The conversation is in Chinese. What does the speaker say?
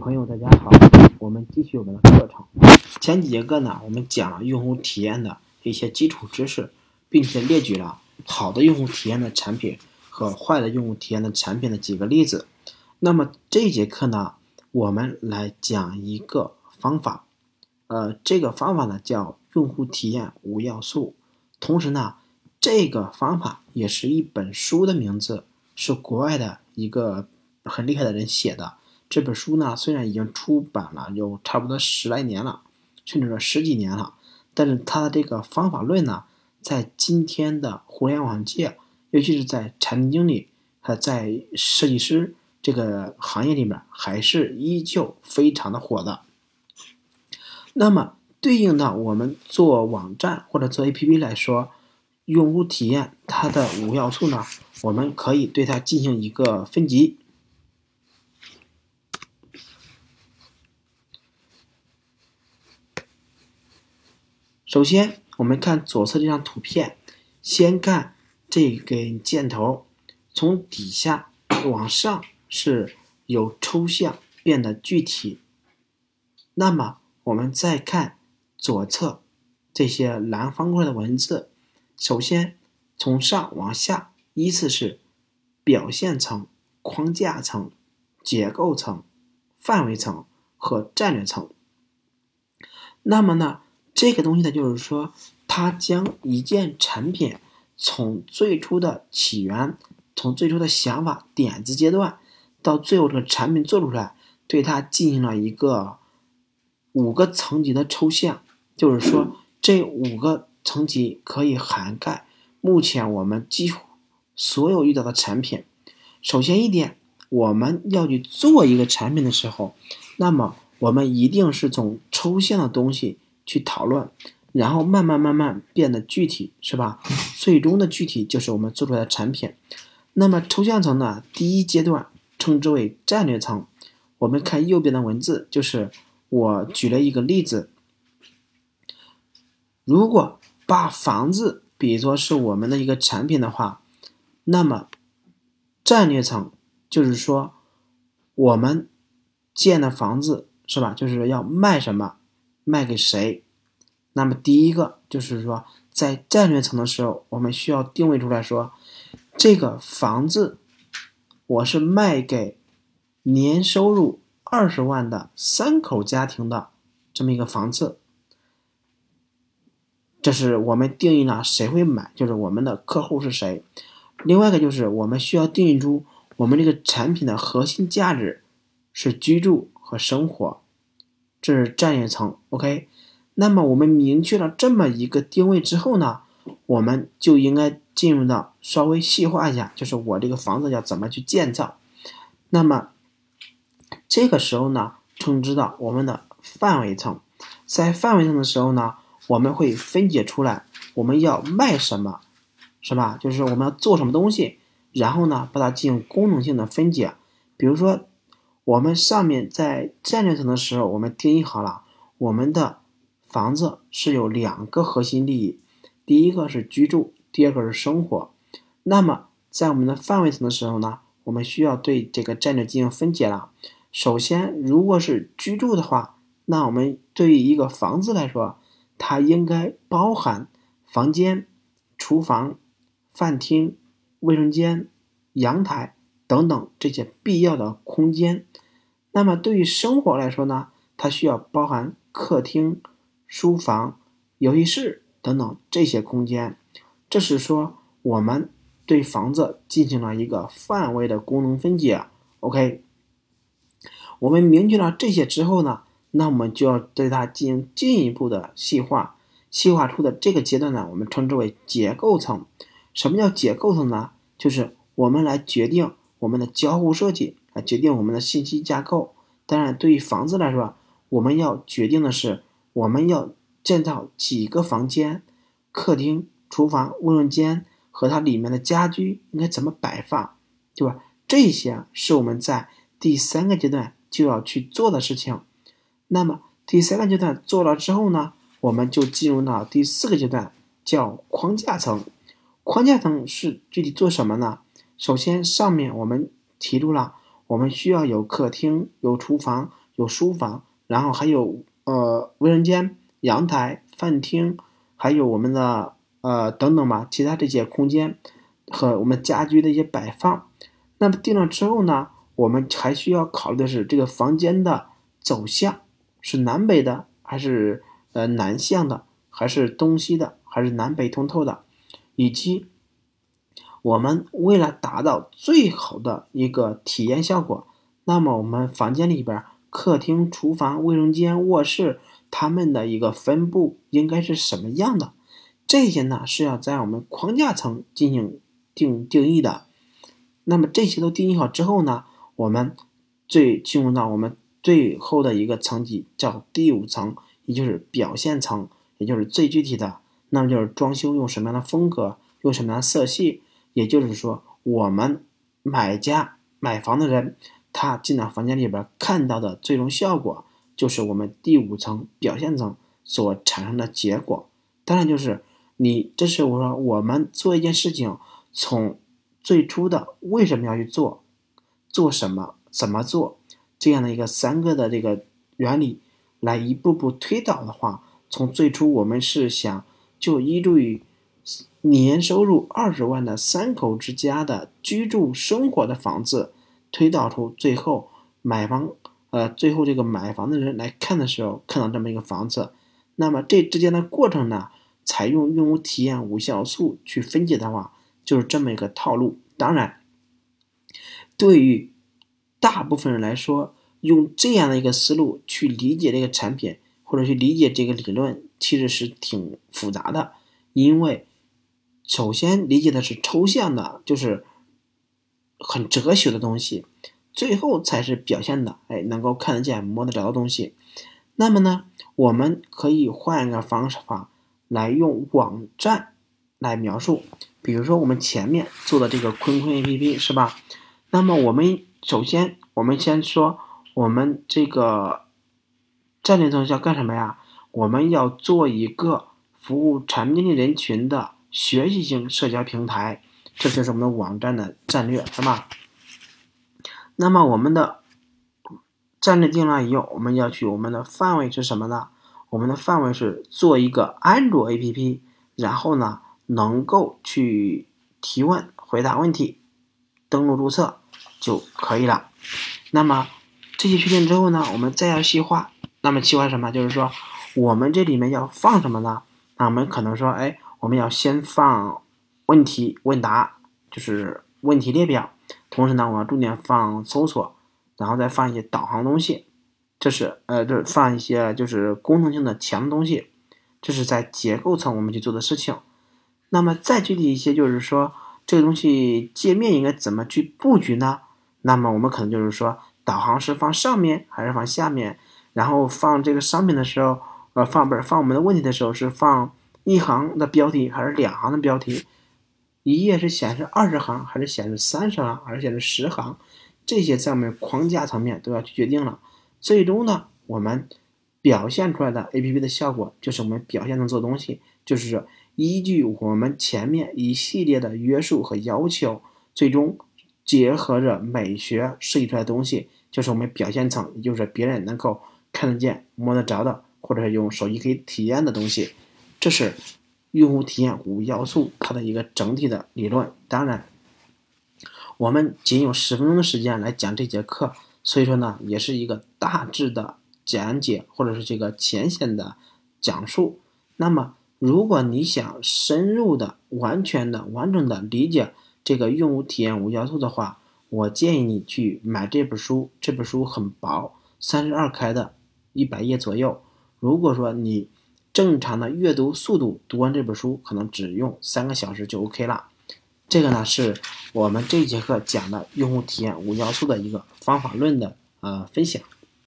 朋友，大家好，我们继续我们的课程。前几节课呢，我们讲了用户体验的一些基础知识，并且列举了好的用户体验的产品和坏的用户体验的产品的几个例子。那么这节课呢，我们来讲一个方法，呃，这个方法呢叫用户体验五要素。同时呢，这个方法也是一本书的名字，是国外的一个很厉害的人写的。这本书呢，虽然已经出版了有差不多十来年了，甚至说十几年了，但是它的这个方法论呢，在今天的互联网界，尤其是在产品经理和在设计师这个行业里面，还是依旧非常的火的。那么，对应的我们做网站或者做 APP 来说，用户体验它的五要素呢，我们可以对它进行一个分级。首先，我们看左侧这张图片，先看这根箭头，从底下往上是由抽象变得具体。那么，我们再看左侧这些蓝方块的文字，首先从上往下依次是表现层、框架层、结构层、范围层和战略层。那么呢？这个东西呢，就是说，它将一件产品从最初的起源，从最初的想法点子阶段，到最后这个产品做出来，对它进行了一个五个层级的抽象。就是说，这五个层级可以涵盖目前我们几乎所有遇到的产品。首先一点，我们要去做一个产品的时候，那么我们一定是从抽象的东西。去讨论，然后慢慢慢慢变得具体，是吧？最终的具体就是我们做出来的产品。那么抽象层呢？第一阶段称之为战略层。我们看右边的文字，就是我举了一个例子：如果把房子比作是我们的一个产品的话，那么战略层就是说我们建的房子是吧？就是要卖什么？卖给谁？那么第一个就是说，在战略层的时候，我们需要定位出来说，这个房子我是卖给年收入二十万的三口家庭的这么一个房子。这是我们定义了谁会买，就是我们的客户是谁。另外一个就是我们需要定义出我们这个产品的核心价值是居住和生活。这是战略层，OK。那么我们明确了这么一个定位之后呢，我们就应该进入到稍微细化一下，就是我这个房子要怎么去建造。那么这个时候呢，称之到我们的范围层。在范围层的时候呢，我们会分解出来我们要卖什么，是吧？就是我们要做什么东西，然后呢，把它进行功能性的分解，比如说。我们上面在战略层的时候，我们定义好了，我们的房子是有两个核心利益，第一个是居住，第二个是生活。那么在我们的范围层的时候呢，我们需要对这个战略进行分解了。首先，如果是居住的话，那我们对于一个房子来说，它应该包含房间、厨房、饭厅、卫生间、阳台。等等这些必要的空间，那么对于生活来说呢，它需要包含客厅、书房、游戏室等等这些空间。这是说我们对房子进行了一个范围的功能分解。OK，我们明确了这些之后呢，那我们就要对它进行进一步的细化。细化出的这个阶段呢，我们称之为结构层。什么叫结构层呢？就是我们来决定。我们的交互设计来决定我们的信息架构。当然，对于房子来说，我们要决定的是我们要建造几个房间，客厅、厨房、卫生间和它里面的家居应该怎么摆放，对吧？这些是我们在第三个阶段就要去做的事情。那么第三个阶段做了之后呢，我们就进入到第四个阶段，叫框架层。框架层是具体做什么呢？首先，上面我们提出了，我们需要有客厅、有厨房、有书房，然后还有呃卫生间、阳台、饭厅，还有我们的呃等等吧，其他这些空间和我们家居的一些摆放。那么定了之后呢，我们还需要考虑的是这个房间的走向是南北的，还是呃南向的，还是东西的，还是南北通透的，以及我们为了达到最好的一个体验效果，那么我们房间里边客厅、厨房、卫生间、卧室它们的一个分布应该是什么样的？这些呢是要在我们框架层进行定定义的。那么这些都定义好之后呢，我们最进入到我们最后的一个层级，叫第五层，也就是表现层，也就是最具体的。那么就是装修用什么样的风格，用什么样的色系，也就是说，我们买家买房的人，他进到房间里边看到的最终效果，就是我们第五层表现层所产生的结果。当然，就是你这是我说我们做一件事情从。最初的为什么要去做，做什么，怎么做，这样的一个三个的这个原理来一步步推导的话，从最初我们是想就依助于年收入二十万的三口之家的居住生活的房子，推导出最后买房，呃，最后这个买房的人来看的时候看到这么一个房子，那么这之间的过程呢，采用用户体验五要素去分解的话。就是这么一个套路。当然，对于大部分人来说，用这样的一个思路去理解这个产品，或者去理解这个理论，其实是挺复杂的。因为首先理解的是抽象的，就是很哲学的东西，最后才是表现的，哎，能够看得见、摸得着的东西。那么呢，我们可以换一个方式法来用网站来描述。比如说我们前面做的这个坤坤 A P P 是吧？那么我们首先我们先说我们这个战略层要干什么呀？我们要做一个服务产品经理人群的学习型社交平台，这就是我们的网站的战略是吧？那么我们的战略定了以后，我们要去我们的范围是什么呢？我们的范围是做一个安卓 A P P，然后呢？能够去提问、回答问题、登录注册就可以了。那么这些确定之后呢，我们再要细化。那么细化什么？就是说我们这里面要放什么呢？那我们可能说，哎，我们要先放问题问答，就是问题列表。同时呢，我要重点放搜索，然后再放一些导航东西。这是呃，就是放一些就是功能性的强东西。这是在结构层我们去做的事情。那么再具体一些，就是说这个东西界面应该怎么去布局呢？那么我们可能就是说，导航是放上面还是放下面？然后放这个商品的时候，呃，放不是放我们的问题的时候，是放一行的标题还是两行的标题？一页是显示二十行还是显示三十行还是显示十行？这些在我们框架层面都要去决定了。最终呢，我们表现出来的 APP 的效果，就是我们表现能做东西，就是。依据我们前面一系列的约束和要求，最终结合着美学设计出来的东西，就是我们表现层，也就是别人能够看得见、摸得着的，或者是用手机可以体验的东西。这是用户体验五要素它的一个整体的理论。当然，我们仅有十分钟的时间来讲这节课，所以说呢，也是一个大致的讲解，或者是这个浅显的讲述。那么。如果你想深入的、完全的、完整的理解这个用户体验五要素的话，我建议你去买这本书。这本书很薄，三十二开的，一百页左右。如果说你正常的阅读速度读完这本书，可能只用三个小时就 OK 了。这个呢，是我们这节课讲的用户体验五要素的一个方法论的呃分享。